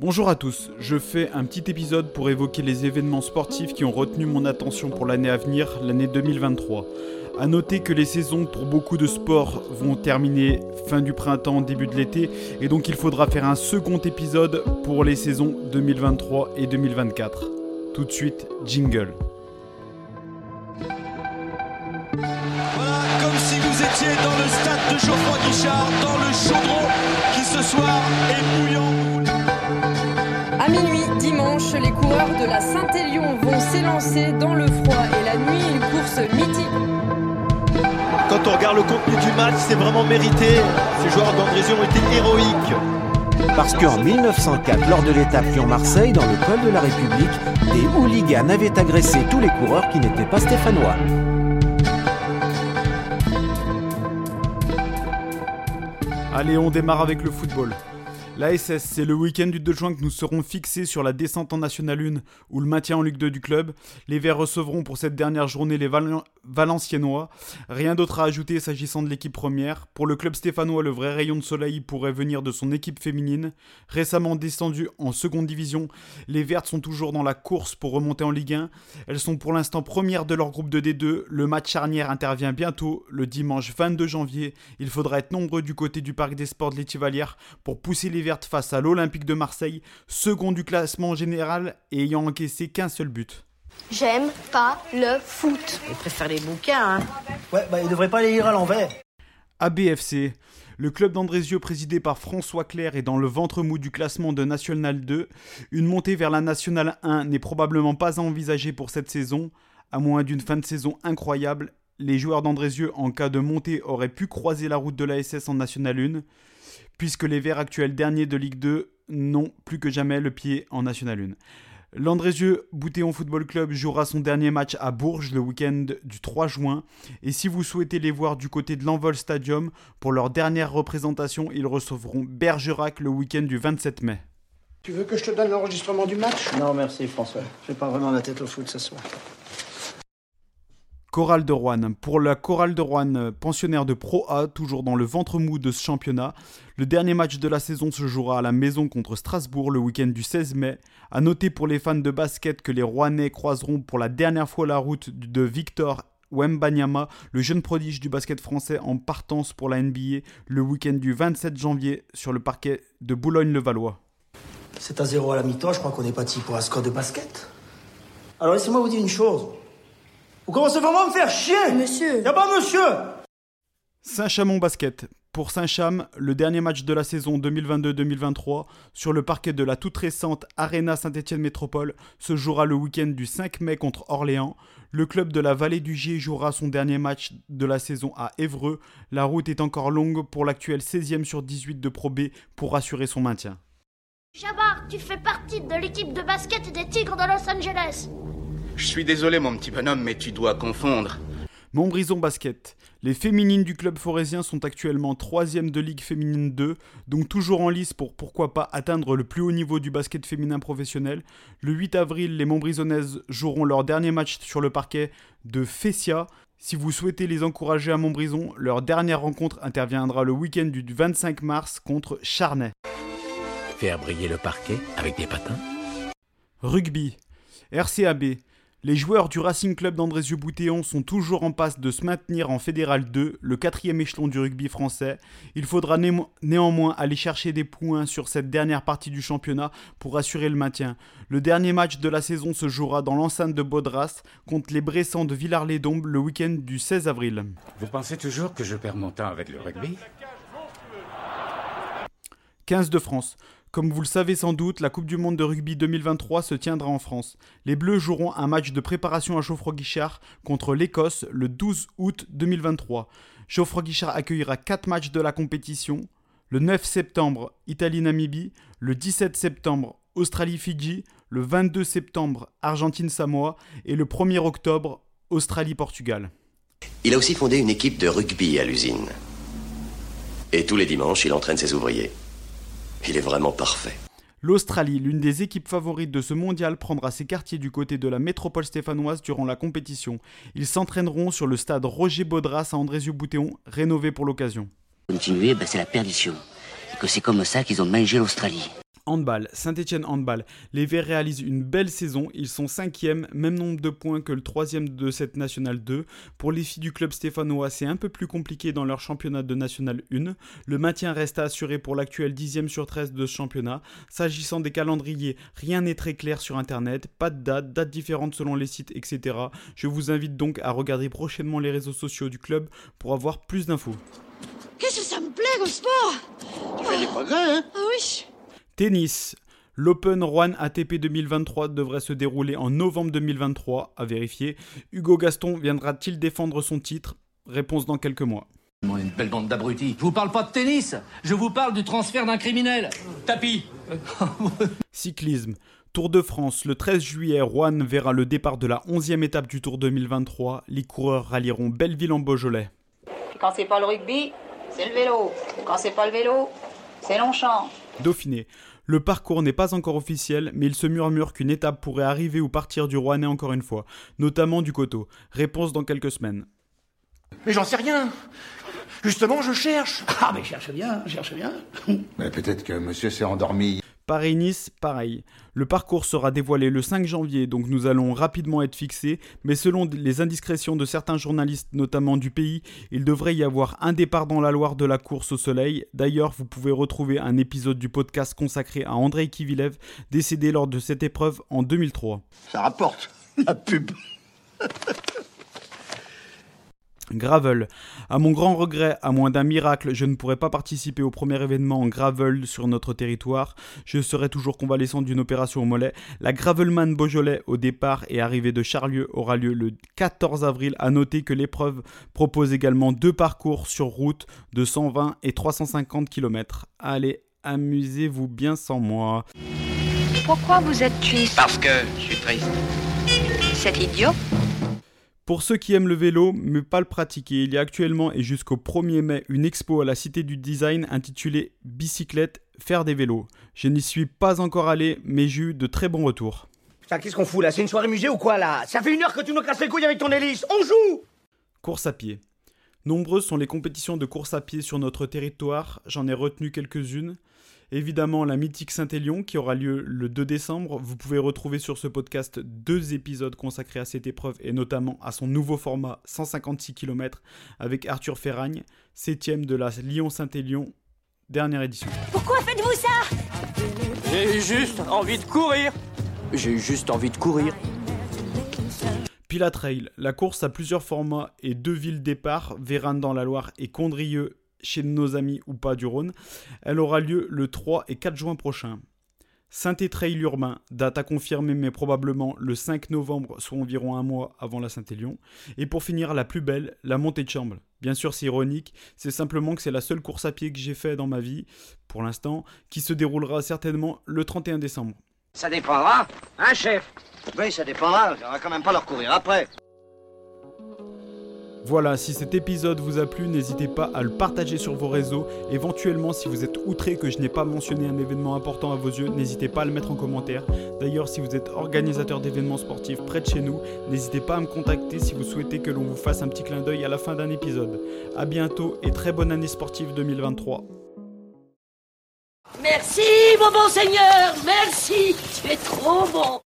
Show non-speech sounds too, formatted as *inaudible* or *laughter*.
Bonjour à tous, je fais un petit épisode pour évoquer les événements sportifs qui ont retenu mon attention pour l'année à venir, l'année 2023. A noter que les saisons pour beaucoup de sports vont terminer fin du printemps, début de l'été, et donc il faudra faire un second épisode pour les saisons 2023 et 2024. Tout de suite, jingle. Voilà, comme si vous étiez dans le stade de Geoffroy Guichard, dans le chaudron qui ce soir est. Dimanche, les coureurs de la Saint-Élion vont s'élancer dans le froid et la nuit, une course mythique. Quand on regarde le contenu du match, c'est vraiment mérité. Ces joueurs d'Andrézieux ont été héroïques. Parce qu'en 1904, lors de l'étape Lyon-Marseille, dans le col de la République, des hooligans avaient agressé tous les coureurs qui n'étaient pas stéphanois. Allez, on démarre avec le football. L'ASS, c'est le week-end du 2 juin que nous serons fixés sur la descente en National 1 ou le maintien en Ligue 2 du club. Les Verts recevront pour cette dernière journée les Valenciennois. Rien d'autre à ajouter s'agissant de l'équipe première. Pour le club stéphanois, le vrai rayon de soleil pourrait venir de son équipe féminine. Récemment descendue en seconde division, les Vertes sont toujours dans la course pour remonter en Ligue 1. Elles sont pour l'instant premières de leur groupe de D2. Le match charnière intervient bientôt, le dimanche 22 janvier. Il faudra être nombreux du côté du Parc des Sports de l'Étivalière pour pousser les face à l'Olympique de Marseille, second du classement général et ayant encaissé qu'un seul but. J'aime pas le foot. Il préfère les bouquins, hein Ouais, bah il devrait pas les lire à l'envers. ABFC, le club d'Andrézieux présidé par François Clair est dans le ventre mou du classement de National 2. Une montée vers la Nationale 1 n'est probablement pas envisagée pour cette saison. À moins d'une fin de saison incroyable, les joueurs d'Andrézieux en cas de montée auraient pu croiser la route de l'ASS en National 1 puisque les Verts actuels derniers de Ligue 2 n'ont plus que jamais le pied en National 1. L'Andrézieux Boutéon Football Club jouera son dernier match à Bourges le week-end du 3 juin. Et si vous souhaitez les voir du côté de l'Envol Stadium, pour leur dernière représentation, ils recevront Bergerac le week-end du 27 mai. Tu veux que je te donne l'enregistrement du match? Non, merci François. J'ai pas vraiment la tête au foot ce soir. Chorale de Rouen. Pour la Chorale de Rouen, pensionnaire de Pro A, toujours dans le ventre mou de ce championnat, le dernier match de la saison se jouera à la maison contre Strasbourg le week-end du 16 mai. A noter pour les fans de basket que les Rouennais croiseront pour la dernière fois la route de Victor Wembanyama, le jeune prodige du basket français en partance pour la NBA le week-end du 27 janvier sur le parquet de Boulogne-le-Valois. C'est à zéro à la mi-temps, je crois qu'on est parti pour un score de basket. Alors laissez-moi vous dire une chose. Vous commencez vraiment à me faire chier Monsieur Y'a pas monsieur Saint-Chamond Basket. Pour Saint-Cham, le dernier match de la saison 2022-2023 sur le parquet de la toute récente Arena Saint-Étienne Métropole se jouera le week-end du 5 mai contre Orléans. Le club de la vallée du Gier jouera son dernier match de la saison à Évreux. La route est encore longue pour l'actuel 16e sur 18 de Pro B pour assurer son maintien. Jabbar, tu fais partie de l'équipe de basket des Tigres de Los Angeles. Je suis désolé, mon petit bonhomme, mais tu dois confondre. Montbrison Basket. Les féminines du club forésien sont actuellement 3 de Ligue féminine 2, donc toujours en lice pour pourquoi pas atteindre le plus haut niveau du basket féminin professionnel. Le 8 avril, les Montbrisonnaises joueront leur dernier match sur le parquet de Fessia. Si vous souhaitez les encourager à Montbrison, leur dernière rencontre interviendra le week-end du 25 mars contre Charnay. Faire briller le parquet avec des patins? Rugby. RCAB. Les joueurs du Racing Club d'Andrézieux-Boutéon sont toujours en passe de se maintenir en Fédéral 2, le quatrième échelon du rugby français. Il faudra néanmoins aller chercher des points sur cette dernière partie du championnat pour assurer le maintien. Le dernier match de la saison se jouera dans l'enceinte de Baudras contre les Bressans de Villars-les-Dombes le week-end du 16 avril. Vous pensez toujours que je perds mon temps avec le rugby? 15 de France. Comme vous le savez sans doute, la Coupe du Monde de rugby 2023 se tiendra en France. Les Bleus joueront un match de préparation à Geoffroy-Guichard contre l'Écosse le 12 août 2023. Geoffroy-Guichard accueillera 4 matchs de la compétition. Le 9 septembre, Italie-Namibie. Le 17 septembre, Australie-Fidji. Le 22 septembre, Argentine-Samoa. Et le 1er octobre, Australie-Portugal. Il a aussi fondé une équipe de rugby à l'usine. Et tous les dimanches, il entraîne ses ouvriers. Il est vraiment parfait. L'Australie, l'une des équipes favorites de ce mondial, prendra ses quartiers du côté de la métropole stéphanoise durant la compétition. Ils s'entraîneront sur le stade Roger Baudras à Andrézieux-Boutéon, rénové pour l'occasion. Continuer, ben, c'est la perdition. Et que c'est comme ça qu'ils ont mangé l'Australie. Handball, Saint-Etienne Handball. Les Verts réalisent une belle saison, ils sont cinquième, même nombre de points que le troisième de cette Nationale 2. Pour les filles du club stéphanois, c'est un peu plus compliqué dans leur championnat de Nationale 1. Le maintien reste à assurer pour l'actuel 10e sur 13 de ce championnat. S'agissant des calendriers, rien n'est très clair sur internet, pas de date, dates différentes selon les sites, etc. Je vous invite donc à regarder prochainement les réseaux sociaux du club pour avoir plus d'infos. Qu'est-ce que ça me plaît comme sport Tu fais des progrès, hein? Ah oui Tennis. L'Open Rouen ATP 2023 devrait se dérouler en novembre 2023, à vérifier. Hugo Gaston viendra-t-il défendre son titre? Réponse dans quelques mois. Une belle bande d'abrutis. Je vous parle pas de tennis, je vous parle du transfert d'un criminel. Tapis. *laughs* Cyclisme. Tour de France, le 13 juillet, Rouen verra le départ de la 11e étape du Tour 2023. Les coureurs rallieront Belleville en Beaujolais. Quand c'est pas le rugby, c'est le vélo. Quand c'est pas le vélo, c'est Longchamp. Dauphiné. Le parcours n'est pas encore officiel, mais il se murmure qu'une étape pourrait arriver ou partir du Rouennais encore une fois, notamment du Coteau. Réponse dans quelques semaines. Mais j'en sais rien. Justement, je cherche. Ah, mais cherche bien, cherche bien. Mais peut-être que monsieur s'est endormi. Paris-Nice, pareil. Le parcours sera dévoilé le 5 janvier, donc nous allons rapidement être fixés, mais selon les indiscrétions de certains journalistes, notamment du pays, il devrait y avoir un départ dans la Loire de la course au soleil. D'ailleurs, vous pouvez retrouver un épisode du podcast consacré à Andrei Kivilev, décédé lors de cette épreuve en 2003. Ça rapporte, la pub. *laughs* Gravel. À mon grand regret, à moins d'un miracle, je ne pourrai pas participer au premier événement en gravel sur notre territoire. Je serai toujours convalescent d'une opération au mollet. La Gravelman Beaujolais au départ et arrivée de Charlieu aura lieu le 14 avril. À noter que l'épreuve propose également deux parcours sur route de 120 et 350 km. Allez, amusez-vous bien sans moi. Pourquoi vous êtes triste? Parce que je suis triste. C'est idiot? Pour ceux qui aiment le vélo, mais pas le pratiquer, il y a actuellement et jusqu'au 1er mai une expo à la Cité du Design intitulée Bicyclette, faire des vélos. Je n'y suis pas encore allé, mais j'ai eu de très bons retours. Putain, qu'est-ce qu'on fout là? C'est une soirée musée ou quoi là? Ça fait une heure que tu nous casses les couilles avec ton hélice On joue Course à pied. Nombreuses sont les compétitions de course à pied sur notre territoire, j'en ai retenu quelques-unes. Évidemment, la mythique Saint-Élion qui aura lieu le 2 décembre. Vous pouvez retrouver sur ce podcast deux épisodes consacrés à cette épreuve et notamment à son nouveau format 156 km avec Arthur Ferragne, 7ème de la Lyon-Saint-Élion, dernière édition. Pourquoi faites-vous ça? J'ai juste envie de courir. J'ai juste envie de courir. Pilat Trail, la course a plusieurs formats et deux villes départ, Vérane dans la Loire et Condrieux chez nos amis ou pas du Rhône. Elle aura lieu le 3 et 4 juin prochain. Saint-Étreil urbain, date à confirmer mais probablement le 5 novembre, soit environ un mois avant la Saint-Élion. Et pour finir, la plus belle, la montée de Chambre. Bien sûr, c'est ironique, c'est simplement que c'est la seule course à pied que j'ai fait dans ma vie, pour l'instant, qui se déroulera certainement le 31 décembre. Ça dépendra, hein chef? Oui, ça dépendra, on va quand même pas leur courir après. Voilà, si cet épisode vous a plu, n'hésitez pas à le partager sur vos réseaux. Éventuellement, si vous êtes outré que je n'ai pas mentionné un événement important à vos yeux, n'hésitez pas à le mettre en commentaire. D'ailleurs, si vous êtes organisateur d'événements sportifs près de chez nous, n'hésitez pas à me contacter si vous souhaitez que l'on vous fasse un petit clin d'œil à la fin d'un épisode. A bientôt et très bonne année sportive 2023. Merci, mon bon Seigneur, merci, tu es trop bon.